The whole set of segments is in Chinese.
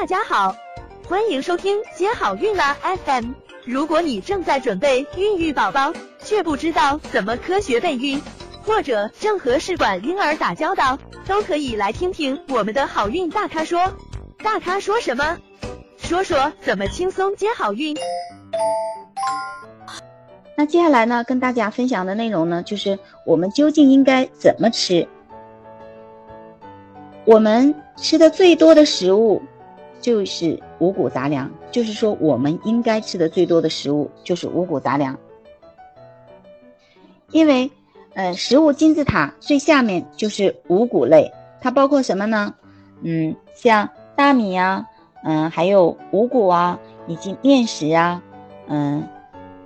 大家好，欢迎收听接好运啦 FM。如果你正在准备孕育宝宝，却不知道怎么科学备孕，或者正和试管婴儿打交道，都可以来听听我们的好运大咖说。大咖说什么？说说怎么轻松接好运。那接下来呢，跟大家分享的内容呢，就是我们究竟应该怎么吃？我们吃的最多的食物就是五谷杂粮，就是说我们应该吃的最多的食物就是五谷杂粮，因为呃，食物金字塔最下面就是五谷类，它包括什么呢？嗯，像大米呀，嗯，还有五谷啊，以及面食啊，嗯，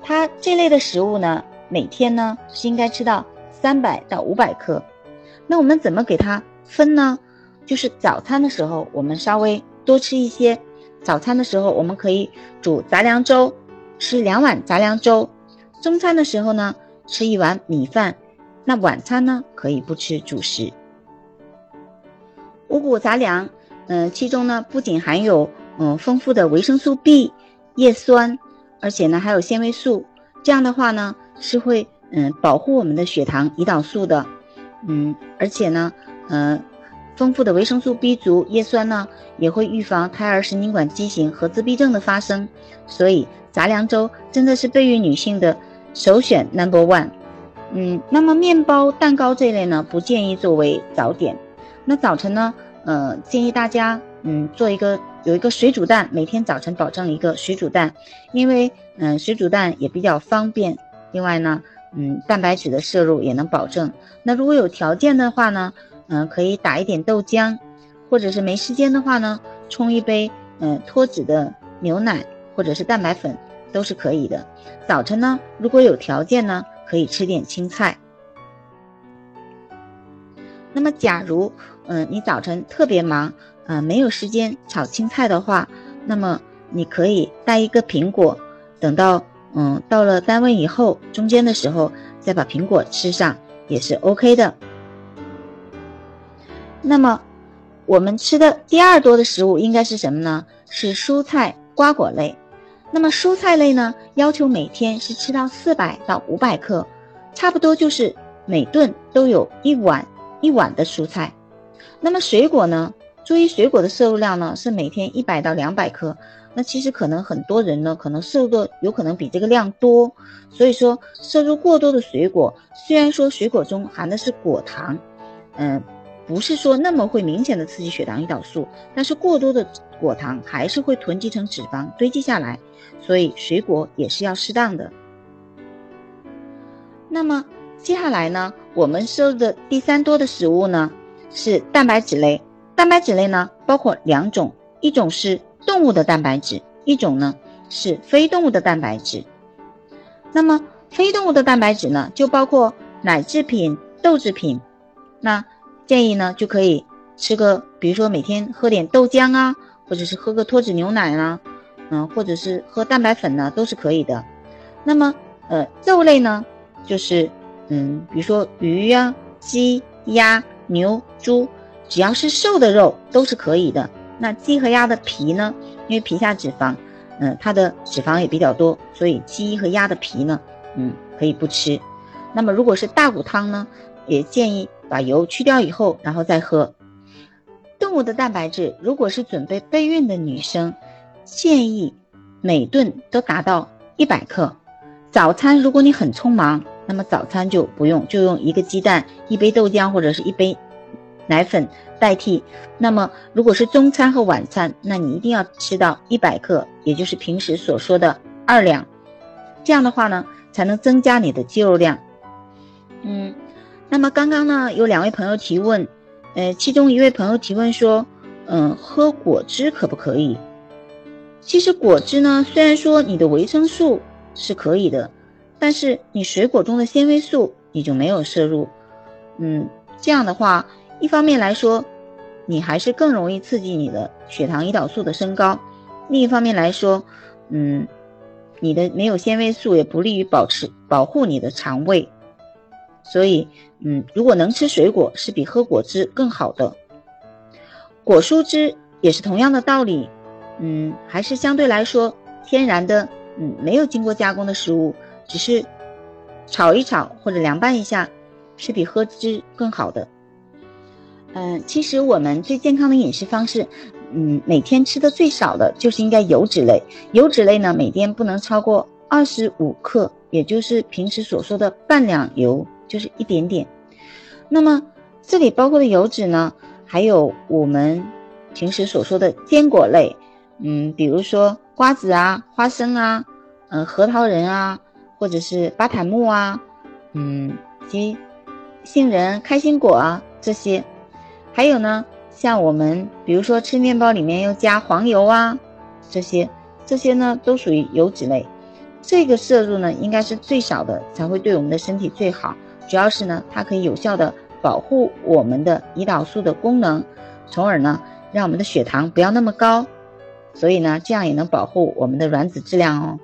它这类的食物呢，每天呢是应该吃到三百到五百克，那我们怎么给它分呢？就是早餐的时候，我们稍微多吃一些。早餐的时候，我们可以煮杂粮粥，吃两碗杂粮粥。中餐的时候呢，吃一碗米饭。那晚餐呢，可以不吃主食。五谷杂粮，嗯，其中呢不仅含有嗯丰富的维生素 B、叶酸，而且呢还有纤维素。这样的话呢，是会嗯保护我们的血糖、胰岛素的。嗯，而且呢，嗯。丰富的维生素 B 族，叶酸呢也会预防胎儿神经管畸形和自闭症的发生，所以杂粮粥真的是备孕女性的首选 number one。嗯，那么面包、蛋糕这类呢不建议作为早点。那早晨呢，呃，建议大家嗯做一个有一个水煮蛋，每天早晨保证一个水煮蛋，因为嗯水煮蛋也比较方便。另外呢，嗯蛋白质的摄入也能保证。那如果有条件的话呢？嗯，可以打一点豆浆，或者是没时间的话呢，冲一杯嗯脱脂的牛奶或者是蛋白粉都是可以的。早晨呢，如果有条件呢，可以吃点青菜。那么，假如嗯你早晨特别忙，嗯没有时间炒青菜的话，那么你可以带一个苹果，等到嗯到了单位以后，中间的时候再把苹果吃上也是 OK 的。那么，我们吃的第二多的食物应该是什么呢？是蔬菜瓜果类。那么蔬菜类呢，要求每天是吃到四百到五百克，差不多就是每顿都有一碗一碗的蔬菜。那么水果呢？注意水果的摄入量呢是每天一百到两百克。那其实可能很多人呢，可能摄入的有可能比这个量多。所以说，摄入过多的水果，虽然说水果中含的是果糖，嗯。不是说那么会明显的刺激血糖、胰岛素，但是过多的果糖还是会囤积成脂肪堆积下来，所以水果也是要适当的。那么接下来呢，我们摄入的第三多的食物呢是蛋白质类。蛋白质类呢包括两种，一种是动物的蛋白质，一种呢是非动物的蛋白质。那么非动物的蛋白质呢就包括奶制品、豆制品，那。建议呢，就可以吃个，比如说每天喝点豆浆啊，或者是喝个脱脂牛奶啊，嗯，或者是喝蛋白粉呢，都是可以的。那么，呃，肉类呢，就是嗯，比如说鱼呀、鸡、鸭、牛、猪，只要是瘦的肉都是可以的。那鸡和鸭的皮呢，因为皮下脂肪，嗯，它的脂肪也比较多，所以鸡和鸭的皮呢，嗯，可以不吃。那么如果是大骨汤呢，也建议。把油去掉以后，然后再喝。动物的蛋白质，如果是准备备孕的女生，建议每顿都达到一百克。早餐如果你很匆忙，那么早餐就不用，就用一个鸡蛋、一杯豆浆或者是一杯奶粉代替。那么如果是中餐和晚餐，那你一定要吃到一百克，也就是平时所说的二两。这样的话呢，才能增加你的肌肉量。嗯。那么刚刚呢，有两位朋友提问，呃，其中一位朋友提问说，嗯，喝果汁可不可以？其实果汁呢，虽然说你的维生素是可以的，但是你水果中的纤维素你就没有摄入，嗯，这样的话，一方面来说，你还是更容易刺激你的血糖、胰岛素的升高；另一方面来说，嗯，你的没有纤维素也不利于保持保护你的肠胃。所以，嗯，如果能吃水果，是比喝果汁更好的。果蔬汁也是同样的道理，嗯，还是相对来说天然的，嗯，没有经过加工的食物，只是炒一炒或者凉拌一下，是比喝汁更好的。嗯，其实我们最健康的饮食方式，嗯，每天吃的最少的就是应该油脂类。油脂类呢，每天不能超过二十五克，也就是平时所说的半两油，就是一点点。那么这里包括的油脂呢，还有我们平时所说的坚果类，嗯，比如说瓜子啊、花生啊、嗯、核桃仁啊，或者是巴坦木啊，嗯，及杏仁、开心果啊这些。还有呢，像我们比如说吃面包里面要加黄油啊，这些这些呢都属于油脂类，这个摄入呢应该是最少的，才会对我们的身体最好。主要是呢，它可以有效的保护我们的胰岛素的功能，从而呢让我们的血糖不要那么高，所以呢这样也能保护我们的卵子质量哦。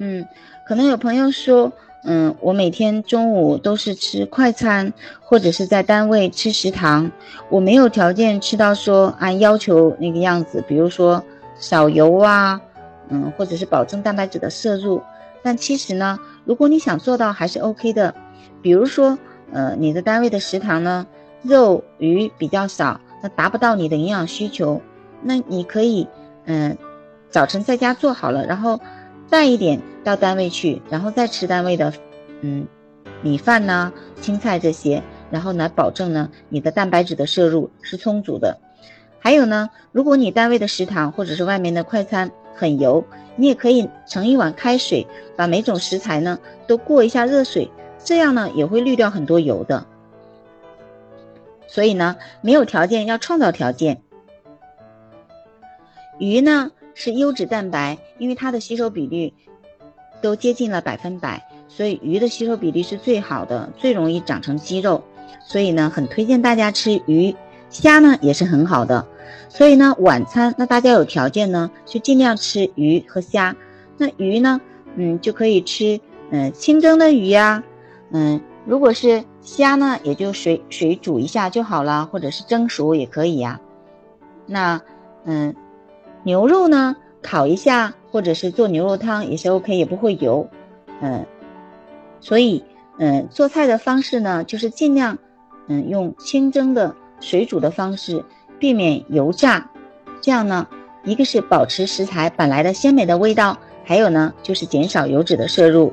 嗯，可能有朋友说。嗯，我每天中午都是吃快餐，或者是在单位吃食堂，我没有条件吃到说按要求那个样子，比如说少油啊，嗯，或者是保证蛋白质的摄入。但其实呢，如果你想做到还是 OK 的，比如说，呃，你的单位的食堂呢，肉鱼比较少，那达不到你的营养需求，那你可以，嗯，早晨在家做好了，然后。带一点到单位去，然后再吃单位的，嗯，米饭呢、青菜这些，然后呢，保证呢你的蛋白质的摄入是充足的。还有呢，如果你单位的食堂或者是外面的快餐很油，你也可以盛一碗开水，把每种食材呢都过一下热水，这样呢也会滤掉很多油的。所以呢，没有条件要创造条件。鱼呢？是优质蛋白，因为它的吸收比率都接近了百分百，所以鱼的吸收比例是最好的，最容易长成肌肉，所以呢，很推荐大家吃鱼。虾呢也是很好的，所以呢，晚餐那大家有条件呢，就尽量吃鱼和虾。那鱼呢，嗯，就可以吃嗯清蒸的鱼呀，嗯，如果是虾呢，也就水水煮一下就好了，或者是蒸熟也可以呀。那嗯。牛肉呢，烤一下，或者是做牛肉汤也是 OK，也不会油，嗯，所以，嗯，做菜的方式呢，就是尽量，嗯，用清蒸的、水煮的方式，避免油炸，这样呢，一个是保持食材本来的鲜美的味道，还有呢，就是减少油脂的摄入。